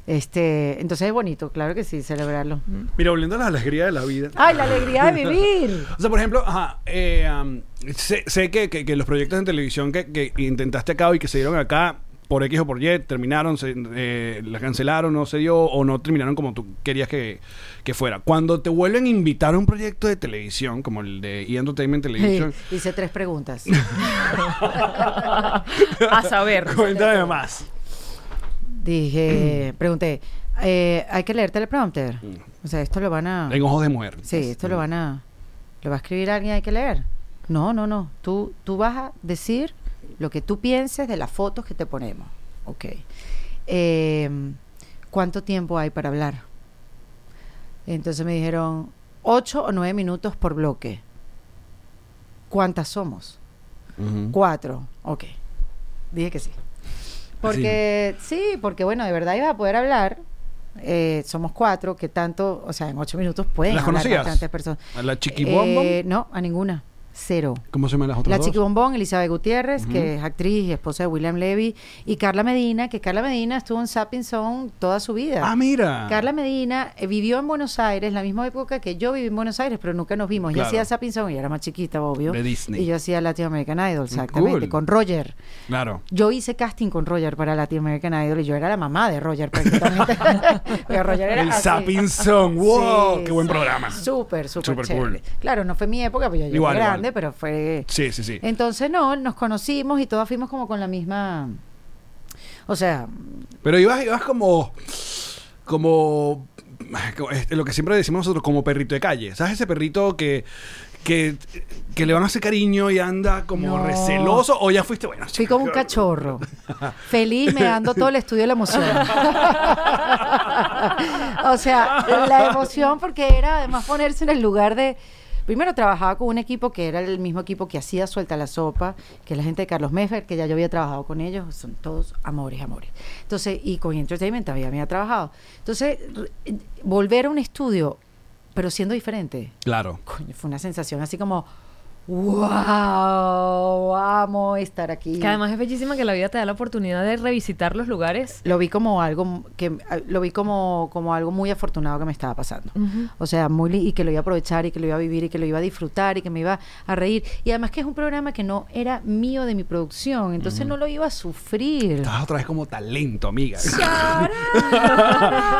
Este, entonces es bonito, claro que sí, celebrarlo. Mira, volviendo a la alegría de la vida. ¡Ay, la alegría de vivir! [laughs] O sea, por ejemplo, ajá, eh, um, sé, sé que, que- que los proyectos en televisión que, que intentaste acá y que se dieron acá por X o por Y, terminaron, se, eh, la cancelaron, no se dio o no terminaron como tú querías que, que fuera. Cuando te vuelven a invitar a un proyecto de televisión, como el de E! Entertainment Television, Hice tres preguntas. [laughs] A saber. [laughs] cuéntame más. Dije, [clears throat] pregunté, eh, ¿hay que leer teleprompter? O sea, esto lo van a... En ojos de mujer. Sí, esto lo van a... ¿Lo va a escribir alguien hay que leer? No, no, no. Tú, tú vas a decir lo que tú pienses de las fotos que te ponemos. Ok. Eh, ¿Cuánto tiempo hay para hablar? Entonces me dijeron, ocho o nueve minutos por bloque. ¿Cuántas somos? Cuatro. Ok. Dije que sí. Porque, sí, porque bueno, de verdad iba a poder hablar. Eh, somos cuatro, que tanto, o sea, en ocho minutos pueden ¿Las hablar conocías? bastantes personas. ¿A la chiquibombom? Eh, no, a ninguna. Cero. ¿Cómo se llaman las otras La dos? Chiqui Bombón, Elizabeth Gutiérrez, que es actriz y esposa de William Levy, y Carla Medina, que Carla Medina estuvo en Sapping Zone toda su vida. Ah, mira. Carla Medina eh, vivió en Buenos Aires la misma época que yo viví en Buenos Aires, pero nunca nos vimos. Yo Claro. hacía Sapping Zone y era más chiquita, obvio. De Disney. Y yo hacía Latin American Idol, exactamente, Cool. con Roger. Claro. Yo hice casting con Roger para Latin American Idol y yo era la mamá de Roger prácticamente. [laughs] Pero Roger era El así. Zapping Song. ¡Wow! Sí, ¡Qué buen sí. programa! Súper, súper cool. Claro, no fue mi época, porque yo llegué Igual, igual. Grande, pero fue... Sí, sí, sí. Entonces, no, nos conocimos y todas fuimos como con la misma... O sea, Pero ibas, ibas como. Como. este, lo que siempre decimos nosotros, como perrito de calle. ¿Sabes ese perrito que. Que, que le van a hacer cariño y anda como No. receloso? ¿O ya fuiste bueno? fui como un cachorro. Feliz, me dando todo el estudio de la emoción. [laughs] o sea, la emoción porque era además ponerse en el lugar de... Primero trabajaba con un equipo que era el mismo equipo que hacía Suelta la Sopa, que es la gente de Carlos Meffer, que ya yo había trabajado con ellos, son todos amores, amores. Entonces, y con Entertainment también había trabajado. Entonces, volver a un estudio, pero siendo diferente, Claro. coño, fue una sensación así como, wow, amo estar aquí. Que además es bellísima que la vida te da la oportunidad de revisitar los lugares. lo vi como algo que lo vi como, como algo muy afortunado que me estaba pasando. O sea, muy y que lo iba a aprovechar y que lo iba a vivir y que lo iba a disfrutar y que me iba a reír. Y además que es un programa que no era mío de mi producción, entonces no lo iba a sufrir. Estás otra vez como talento, amiga.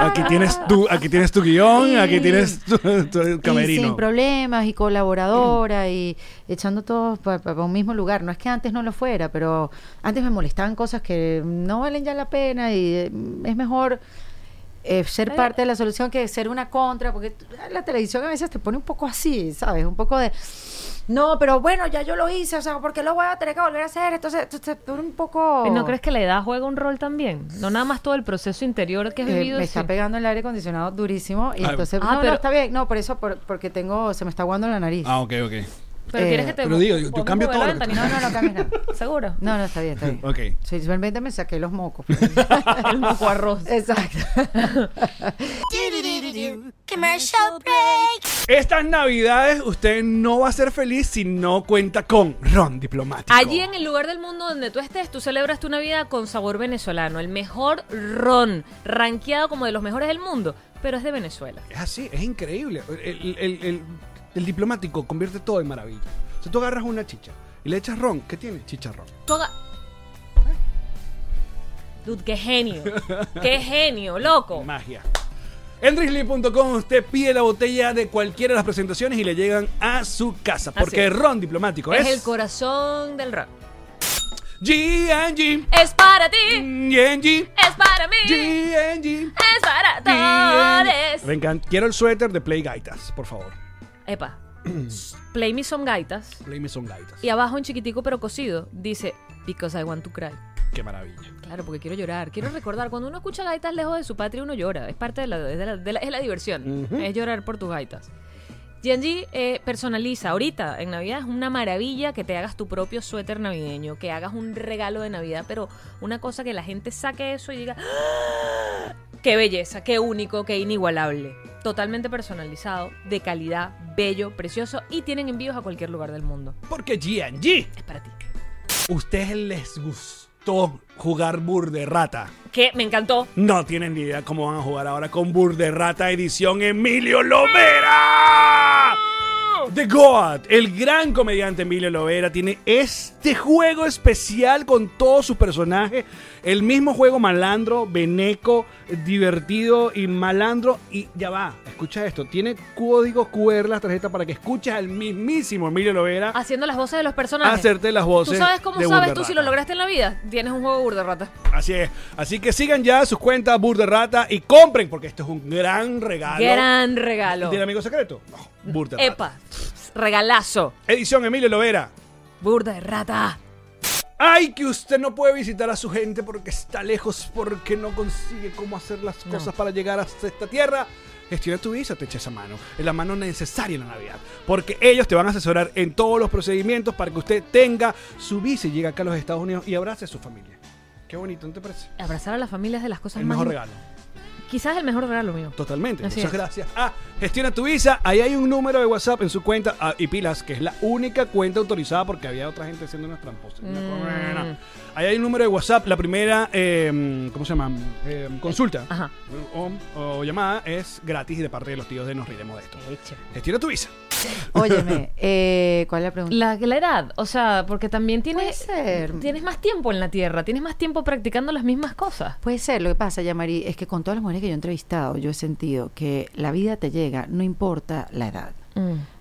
aquí tienes tu, aquí tienes tu guion, Sí. aquí tienes tu, tu Y camerino. sin problemas y colaboradora y echando todos para un mismo lugar. No es que antes no lo fuera, pero antes me molestaban cosas que no valen ya la pena y eh, es mejor eh, ser Pero- parte de la solución que ser una contra, porque tú- la televisión a veces te pone un poco así, ¿sabes? Un poco de... No, pero bueno, ya yo lo hice, o sea, porque lo voy a tener que volver a hacer? Entonces, tú te pone un poco... ¿Y ¿No crees que la edad juega un rol también? No nada más todo el proceso interior que has Eh, vivido. me está sí. pegando el aire acondicionado durísimo y Ah, entonces ah, no, pero- no está bien no por eso por- porque tengo se me está aguando la nariz Ah, ok, ok. Pero eh, quieres que te pero digo, yo- yo podemos cambio todo lo que- no no no cambies nada [laughs] ¿Seguro? No, no, está bien, está bien. Ok. Sí, simplemente me saqué los mocos. [laughs] el moco arroz. Exacto. [laughs] Commercial break. Estas navidades usted no va a ser feliz si no cuenta con Ron Diplomático. Allí en el lugar del mundo donde tú estés, tú celebras tu Navidad con sabor venezolano. El mejor ron, rankeado como de los mejores del mundo, pero es de Venezuela. Es así, es increíble. El, el- el- el diplomático convierte todo en maravilla. Si tú agarras una chicha y le echas ron, ¿qué tiene? Chicharrón. Tú haga- Dude, qué genio. qué genio, loco. Magia. En Drizzly.com usted pide la botella de cualquiera de las presentaciones y le llegan a su casa. Porque ron diplomático es, Es el corazón del rock. G&G. Es para ti, G&G. es para mí, G&G. es para todos. Me encanta. Quiero el suéter de Play Gaitas, por favor. Epa, [clears throat] play me some gaitas. Play me son Gaitas. Y abajo en chiquitico pero cosido dice, because I want to cry. Qué maravilla. Claro, porque quiero llorar. Quiero recordar, cuando uno escucha gaitas lejos de su patria, uno llora. Es parte de la, de la- de la- es la diversión. Es llorar por tus gaitas. G&G eh, personaliza. Ahorita, en Navidad, es una maravilla que te hagas tu propio suéter navideño, que hagas un regalo de Navidad, pero una cosa que la gente saque eso y diga, ¡Ah! ¡Qué belleza, qué único, qué inigualable! Totalmente personalizado, de calidad, bello, precioso y tienen envíos a cualquier lugar del mundo. Porque G&G. Es para ti. Ustedes les encantó jugar Burde Rata. Que me encantó. No tienen ni idea cómo van a jugar ahora con Burde Rata edición Emilio Lovera. The God, el gran comediante Emilio Lovera, tiene este juego especial con todos sus personajes. El mismo juego malandro, beneco, divertido y malandro. Y ya va, escucha esto. Tiene código QR las tarjetas para que escuches al mismísimo Emilio Lovera Haciendo las voces de los personajes. hacerte las voces. ¿Tú sabes cómo de sabes tú si lo lograste en la vida? Tienes un juego burda rata. Así es. Así que sigan ya sus cuentas Burda Rata y compren, porque esto es un gran regalo. Gran regalo. ¿Tiene amigo secreto? No, Burda Rata. Epa, regalazo. Edición Emilio Lovera. Burda de rata. Ay, que usted no puede visitar a su gente porque está lejos, porque no consigue cómo hacer las cosas para llegar hasta esta tierra. Gestiona tu visa, te echa esa mano. Es la mano necesaria en la Navidad. Porque ellos te van a asesorar en todos los procedimientos para que usted tenga su visa y llegue acá a los Estados Unidos y abrace a su familia. Qué bonito, ¿no te parece? Abrazar a la familia es de las cosas El más. mejor regalo. Quizás el mejor regalo mío. Totalmente. Así Muchas es. gracias. Ah, gestiona tu visa. Ahí hay un número de WhatsApp en su cuenta. ah, y pilas, que es la única cuenta autorizada porque había otra gente haciendo unas tramposas. Mm. Ahí hay un número de WhatsApp. La primera, eh, ¿cómo se llama? Eh, consulta Ajá. o, o llamada es gratis y de parte de los tíos de Nos Riremos de Esto. Gestiona tu visa. [laughs] Óyeme, eh, ¿cuál es la pregunta? La, la edad, o sea, porque también Puede tienes, ser. tienes más tiempo en la tierra, tienes más tiempo practicando las mismas cosas. Puede ser, lo que pasa, Yamari, es que con todas las mujeres que yo he entrevistado, yo he sentido que la vida te llega, no importa la edad.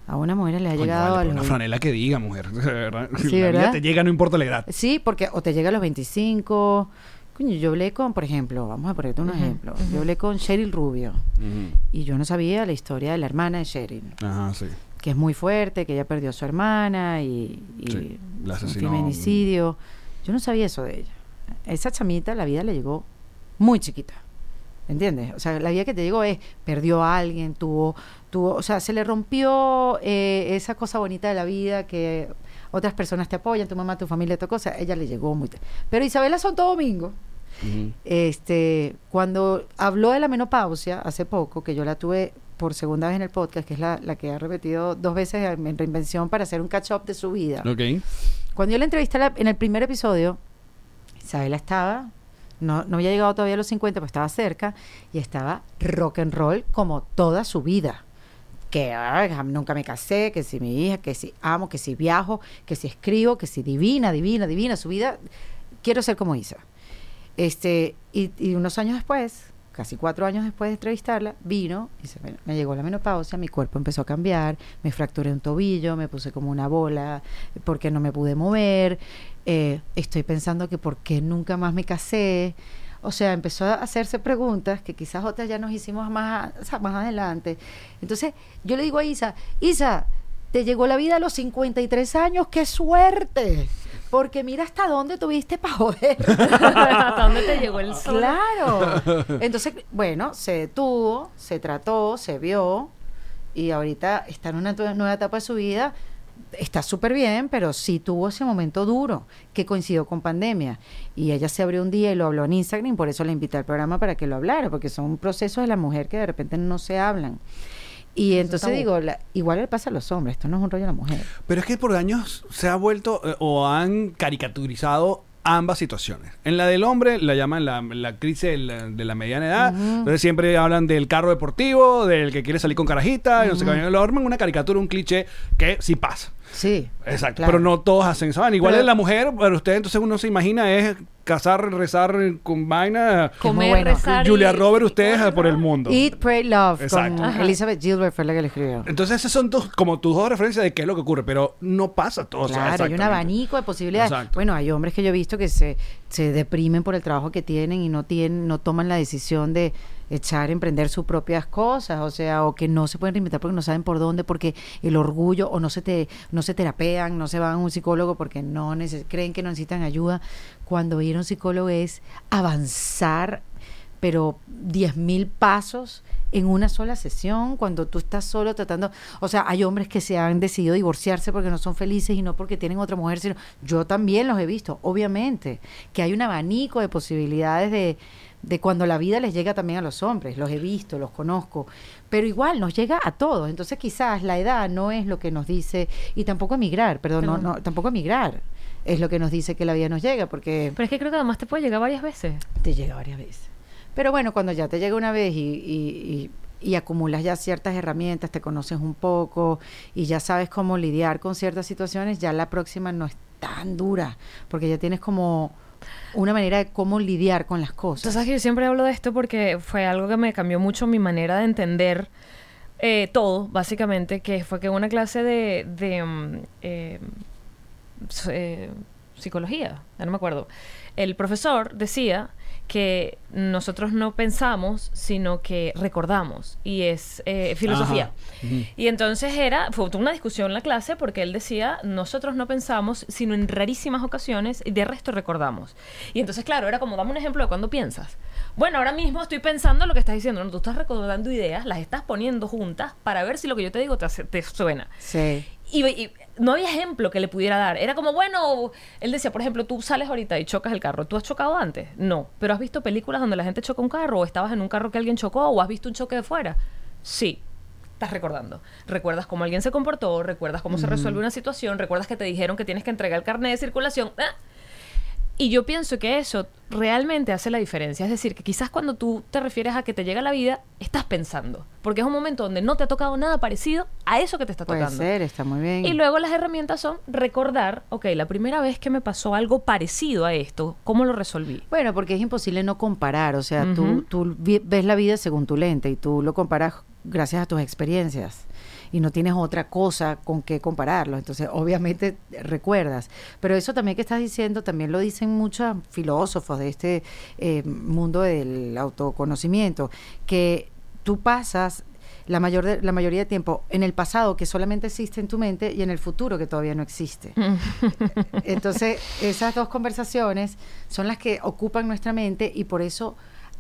A una mujer le ha Coño, llegado vale, a los una franela que diga, mujer. [laughs] Verdad. Sí, la vida ¿verdad? te llega, no importa la edad. Sí, porque o te llega a los 25. Coño, yo hablé con, por ejemplo, vamos a ponerte un ejemplo. Yo hablé con Cheryl Rubio y yo no sabía la historia de la hermana de Cheryl, Ajá, sí. Que es muy fuerte, que ella perdió a su hermana y, y Sí, la un feminicidio. Yo no sabía eso de ella. Esa chamita, la vida le llegó muy chiquita. ¿Entiendes? O sea, la vida que te llegó es, perdió a alguien, tuvo, tuvo, o sea, se le rompió eh, esa cosa bonita de la vida que otras personas te apoyan, tu mamá, tu familia, tu cosa, ella le llegó muy... Pero Isabela Santo Domingo, este, cuando habló de la menopausia hace poco, que yo la tuve por segunda vez en el podcast, que es la, la que ha repetido dos veces en en reinvención para hacer un catch-up de su vida. Ok. Cuando yo la entrevisté la- en el primer episodio, Isabela estaba, no, no había llegado todavía a los 50, pero estaba cerca, y estaba rock and roll como toda su vida. Que ay, nunca me casé, que si mi hija, que si amo, que si viajo, que si escribo, que si divina, divina, divina, su vida, quiero ser como Isa. Este, y, y unos años después, casi cuatro años después de entrevistarla, vino y me, llegó la menopausia, mi cuerpo empezó a cambiar, me fracturé un tobillo, me puse como una bola, porque no me pude mover, eh, estoy pensando que por qué nunca más me casé. O sea, empezó a hacerse preguntas que quizás otras ya nos hicimos más, más adelante. Entonces, yo le digo a Isa, Isa, te llegó la vida a los 53 años, qué suerte. Porque mira hasta dónde tuviste para joder. [laughs] ¿Hasta dónde te llegó el sol? Claro. Entonces, bueno, se detuvo, se trató, se vio y ahorita está en una nueva etapa de su vida. Está súper bien, pero sí tuvo ese momento duro que coincidió con pandemia. Y ella se abrió un día y lo habló en Instagram, y por eso la invité al programa para que lo hablara, porque son procesos de la mujer que de repente no se hablan. Y entonces digo, la- igual le pasa a los hombres, esto no es un rollo de la mujer. Pero es que por años se ha vuelto eh, o han caricaturizado ambas situaciones. En la del hombre la llaman la, la crisis de la, de la mediana edad. Entonces siempre hablan del carro deportivo, del que quiere salir con carajita, y no sé qué. Lo arman una caricatura, un cliché que sí pasa. Sí. Exacto. claro. Pero no todos hacen eso. Igual Pero- es la mujer, pero usted entonces uno se imagina es casar, rezar con vaina. Comer, bueno. rezar y- Julia Robert, ustedes por el mundo. Eat, Pray, Love Exacto. con. Elizabeth Gilbert fue la que le escribió. Entonces esas son tus, como tus dos referencias de qué es lo que ocurre, pero no pasa todo. o sea, Claro, hay un abanico de posibilidades. Exacto. Bueno, hay hombres que yo he visto que se, se deprimen por el trabajo que tienen y no tienen, no toman la decisión de echar, emprender sus propias cosas, o sea, o que no se pueden reinventar porque no saben por dónde, porque el orgullo, o no se te, no se terapean, no se van a un psicólogo porque no neces- creen que no necesitan ayuda. Cuando ir a un psicólogo es avanzar, pero diez mil pasos en una sola sesión, cuando tú estás solo tratando, o sea, hay hombres que se han decidido divorciarse porque no son felices y no porque tienen otra mujer, sino yo también los he visto, obviamente, que hay un abanico de posibilidades de, de cuando la vida les llega también a los hombres, los he visto, los conozco, pero igual nos llega a todos, entonces quizás la edad no es lo que nos dice, y tampoco emigrar, perdón, no, no, tampoco emigrar. es lo que nos dice que la vida nos llega, porque Pero es que creo que además te puede llegar varias veces. te llega varias veces. Pero bueno, cuando ya te llega una vez y, y- y- y acumulas ya ciertas herramientas, te conoces un poco y ya sabes cómo lidiar con ciertas situaciones, ya la próxima no es tan dura, porque ya tienes como una manera de cómo lidiar con las Tú cosas. sabes que yo siempre hablo de esto porque fue algo que me cambió mucho mi manera de entender eh, todo, básicamente, que fue que una clase de, de, mm, eh, eh, psicología, ya no me acuerdo, el profesor decía que nosotros no pensamos, sino que recordamos, y es eh, filosofía. Y entonces era, fue una discusión en la clase porque él decía, nosotros no pensamos, sino en rarísimas ocasiones, y de resto recordamos. Y entonces, claro, era como, dame un ejemplo de cuando piensas. Bueno, ahora mismo estoy pensando lo que estás diciendo, ¿no? tú estás recordando ideas, las estás poniendo juntas para ver si lo que yo te digo te, hace- te suena. Sí. Y, y no había ejemplo que le pudiera dar. Era como, bueno, él decía, por ejemplo, tú sales ahorita y chocas el carro. ¿Tú has chocado antes? No. ¿Pero has visto películas donde la gente choca un carro? ¿O estabas en un carro que alguien chocó? ¿O has visto un choque de fuera? Sí. Estás recordando. Recuerdas cómo alguien se comportó, recuerdas cómo se resuelve una situación, recuerdas que te dijeron que tienes que entregar el carnet de circulación. ¡Ah! Y yo pienso que eso realmente hace la diferencia. Es decir, que quizás cuando tú te refieres a que te llega la vida, estás pensando. Porque es un momento donde no te ha tocado nada parecido a eso que te está Puede tocando. ser, está muy bien. Y luego las herramientas son recordar, ok, la primera vez que me pasó algo parecido a esto, ¿cómo lo resolví? Bueno, porque es imposible no comparar, o sea, tú, tú ves la vida según tu lente y tú lo comparas gracias a tus experiencias y no tienes otra cosa con que compararlo, entonces obviamente recuerdas. Pero eso también que estás diciendo, también lo dicen muchos filósofos de este eh, mundo del autoconocimiento, que tú pasas la, mayor de- la mayoría de tiempo en el pasado que solamente existe en tu mente y en el futuro que todavía no existe. [laughs] Entonces, esas dos conversaciones son las que ocupan nuestra mente y por eso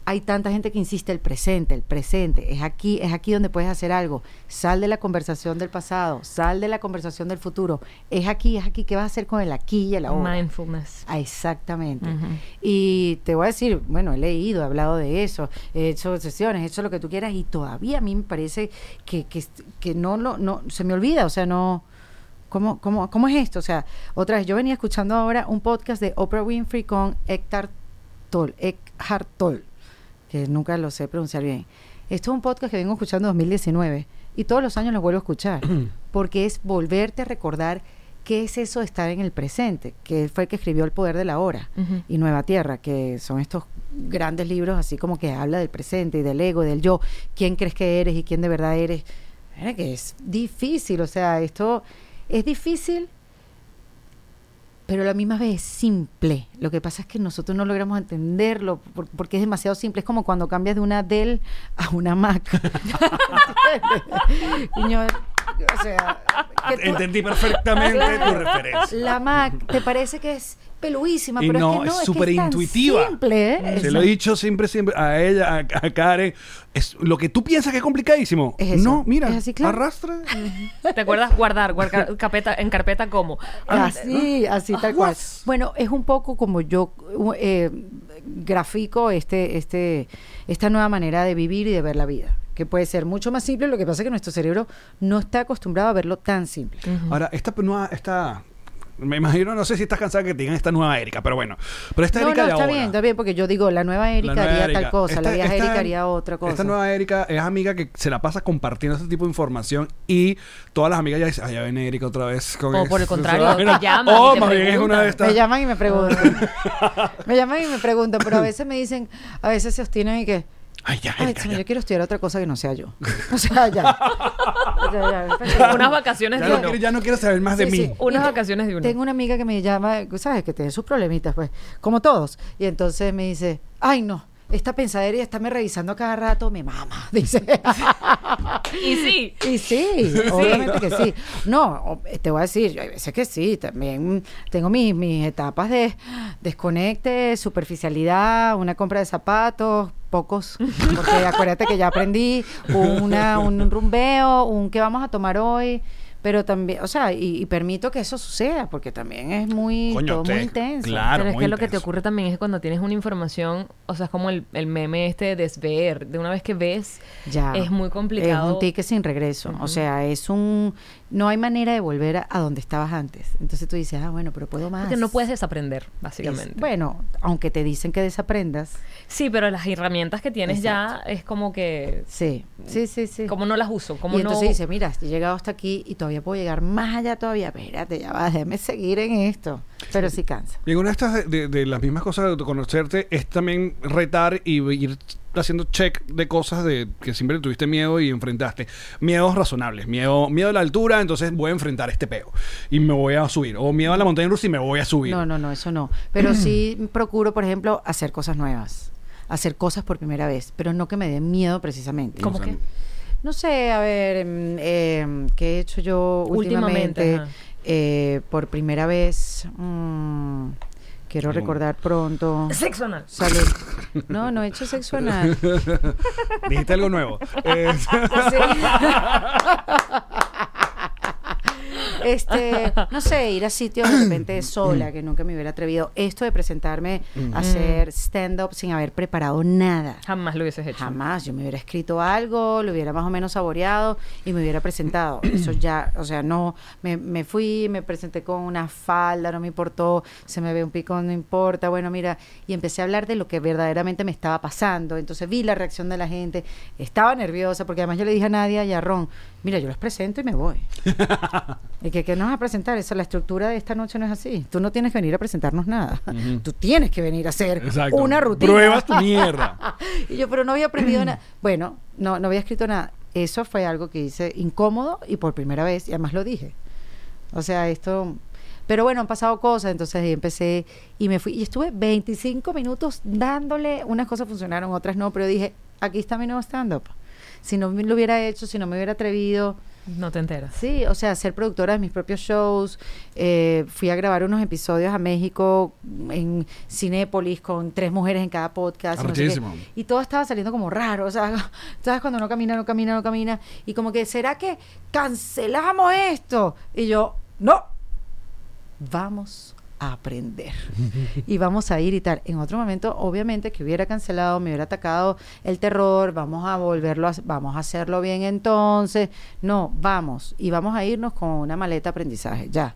hay tanta gente que insiste el presente, el presente, es aquí, es aquí donde puedes hacer algo. Sal de la conversación del pasado, sal de la conversación del futuro. Es aquí, es aquí, ¿qué vas a hacer con el aquí y el ahora? Mindfulness. Ah, exactamente. Y te voy a decir, bueno, he leído, he hablado de eso, he hecho sesiones, he hecho lo que tú quieras y todavía a mí me parece que, que, que no lo, no, se me olvida, o sea, no, ¿cómo, cómo, ¿cómo es esto? O sea, otra vez, yo venía escuchando ahora un podcast de Oprah Winfrey con Tolle, Eckhart Tolle, que nunca lo sé pronunciar bien. Esto es un podcast que vengo escuchando en 2019 y todos los años lo vuelvo a escuchar, [clears throat] porque es volverte a recordar qué es eso de estar en el presente, que fue el que escribió El Poder de la Hora y Nueva Tierra, que son estos grandes libros así como que habla del presente y del ego, y del yo, quién crees que eres y quién de verdad eres. Mira que es difícil, o sea, esto es difícil, pero a la misma vez es simple. Lo que pasa es que nosotros no logramos entenderlo por- porque es demasiado simple. Es como cuando cambias de una Dell a una Mac. [laughs] Niño, o sea, Entendí perfectamente Claro. tu referencia. la Mac te parece que es peluísima, Y pero no, es que no, es que súper intuitiva. simple, ¿eh? Se lo he dicho siempre, siempre a ella, a, a Karen. Es, lo que tú piensas que es complicadísimo. Es eso. No, mira, Es así, claro. arrastra. [laughs] ¿Te acuerdas guardar, guardar carpeta, en carpeta como? Así, así tal cual. Bueno, es un poco como yo eh, grafico este, este, esta nueva manera de vivir y de ver la vida, que puede ser mucho más simple. Lo que pasa es que nuestro cerebro no está acostumbrado a verlo tan simple. Ahora, esta nueva, esta. Me imagino, no sé si estás cansada que te digan esta nueva Erika, pero bueno. Pero esta No, Erika no, de está ahora. bien, está bien, porque yo digo, la nueva Erika La nueva haría Erika. tal cosa, la vieja Erika haría otra cosa. Esta nueva Erika es amiga que se la pasa compartiendo este tipo de información y todas las amigas ya dicen, ah, ya viene Erika otra vez. Con O esto". por el [laughs] contrario, O sea, te llaman Oh, y te más bien es una de estas. Me llaman y me preguntan. [laughs] me llaman y me preguntan, pero a veces me dicen, a veces se obstinan y que, Ay, ya, ay, Erika, ya. yo quiero estudiar otra cosa que no sea yo. [laughs] O sea, ya. O sea, ya. Unas vacaciones Ya de no, uno. quiero, ya no quiero saber más de Sí, mí. sí. Unas vacaciones de uno. Tengo una amiga que me llama, ¿sabes? Que tiene sus problemitas, pues, como todos. Y entonces me dice, ay, no, esta pensadera y estarme revisando cada rato me mama, [laughs] dice. Y sí. Y [laughs] sí, obviamente que sí. No, o- te voy a decir, hay veces que sí, también tengo mis, mis etapas de desconecte, superficialidad, una compra de zapatos, pocos, porque acuérdate que ya aprendí una, un rumbeo, un que vamos a tomar hoy. Pero también, o sea, y, y permito que eso suceda, porque también es muy, Coño, todo te- muy intenso. claro. Pero es muy que lo que te ocurre también es que cuando tienes una información, o sea, es como el, el meme este de desver, de una vez que ves, Ya. es muy Es complicado. un ticket sin regreso. O sea, es un. No hay manera de volver a, a donde estabas antes. Entonces tú dices, ah, bueno, pero puedo más. Porque no puedes desaprender, Es- básicamente. bueno, aunque te dicen que desaprendas. Sí, pero las herramientas que tienes ya es como que... Sí, sí, sí, sí. Como no las uso, como y no... entonces dices, mira, he llegado hasta aquí y todavía puedo llegar más allá todavía. Espérate, ya va, déjame seguir en esto. Pero sí cansa. Y una de estas de, de- de las mismas cosas de autoconocerte es también retar y ir haciendo check de cosas de que siempre tuviste miedo y enfrentaste. Miedos razonables. Miedo, miedo a la altura, entonces voy a enfrentar este peo. Y me voy a subir. O miedo a la montaña rusa y me voy a subir. No, no, no, eso no. Pero sí [clears throat] procuro, por ejemplo, hacer cosas nuevas. Hacer cosas por primera vez. Pero no que me den miedo precisamente. ¿Cómo O sea, que? No sé, a ver, em, em, ¿qué he hecho yo Últimamente. Eh, por primera vez, mm, quiero recordar pronto. Sexo anal. Salud. [laughs] No, no he hecho sexo anal. [laughs] Dijiste algo nuevo. [laughs] Eh, Este, [laughs] no sé, ir a sitios de repente [clears throat] sola, que nunca me hubiera atrevido. Esto de presentarme a hacer stand-up sin haber preparado nada. Jamás lo hubieses hecho. Jamás, yo me hubiera escrito algo, lo hubiera más o menos saboreado y me hubiera presentado. [clears throat] Eso ya, o sea, no, me, me fui, me presenté con una falda, no me importó, se me ve un picón, no importa, bueno, mira, y empecé a hablar de lo que verdaderamente me estaba pasando. Entonces vi la reacción de la gente, estaba nerviosa, porque además yo le dije a Nadia y a Ron, mira, yo los presento y me voy. [laughs] y que, ¿qué nos vas a presentar? Esa, la estructura de esta noche no es así. Tú no tienes que venir a presentarnos nada. Tú tienes que venir a hacer Exacto. una rutina. Pruebas tu mierda. [laughs] y yo, pero no había aprendido nada. Bueno, no, no había escrito nada. Eso fue algo que hice incómodo y por primera vez, y además lo dije. O sea, esto... Pero bueno, han pasado cosas, entonces ahí empecé y me fui. Y estuve 25 minutos dándole, unas cosas funcionaron, otras no, pero dije, aquí está mi nuevo stand-up. Si no me lo hubiera hecho, si no me hubiera atrevido, No te enteras. Sí, o sea, ser productora de mis propios shows. eh, fui a grabar unos episodios a México en Cinépolis con tres mujeres en cada podcast. y no sé y todo estaba saliendo como raro. O sea, [laughs] ¿sabes? Cuando no camina, no camina, no camina. Y como que, ¿será que cancelamos esto? Y yo, no. Vamos a aprender. [laughs] y vamos a ir y tal. En otro momento, obviamente, que hubiera cancelado, me hubiera atacado el terror, vamos a volverlo, a, vamos a hacerlo bien entonces. No, vamos. Y vamos a irnos con una maleta de aprendizaje, ya.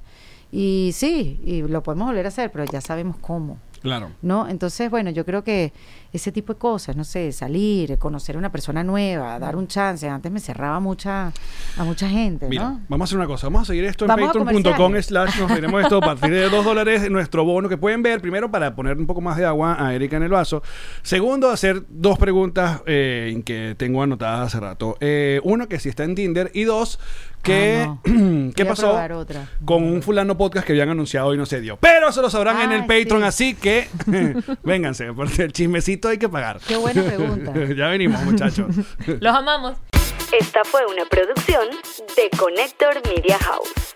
Y sí, y lo podemos volver a hacer, pero ya sabemos cómo. Claro. ¿no? Entonces, bueno, yo creo que ese tipo de cosas, no sé, salir, conocer a una persona nueva, dar un chance. Antes me cerraba mucha, a mucha gente, Mira, ¿no? vamos a hacer una cosa. Vamos a seguir esto en patreon.com slash nos veremos esto a [laughs] partir de dos dólares nuestro bono que pueden ver. Primero, para poner un poco más de agua a Erika en el vaso. Segundo, hacer dos preguntas eh, que tengo anotadas hace rato. Eh, uno, que si está en Tinder. Y dos, que Ah, no. [clears throat] ¿qué Voy pasó con un fulano podcast que habían anunciado y no se dio? Pero eso lo sabrán en el Ah, Patreon, sí. así que [laughs] vénganse, porque el chismecito hay que pagar. Qué buena pregunta. [laughs] ya venimos, muchachos. Los amamos. Esta fue una producción de Connector Media House.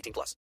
18 plus.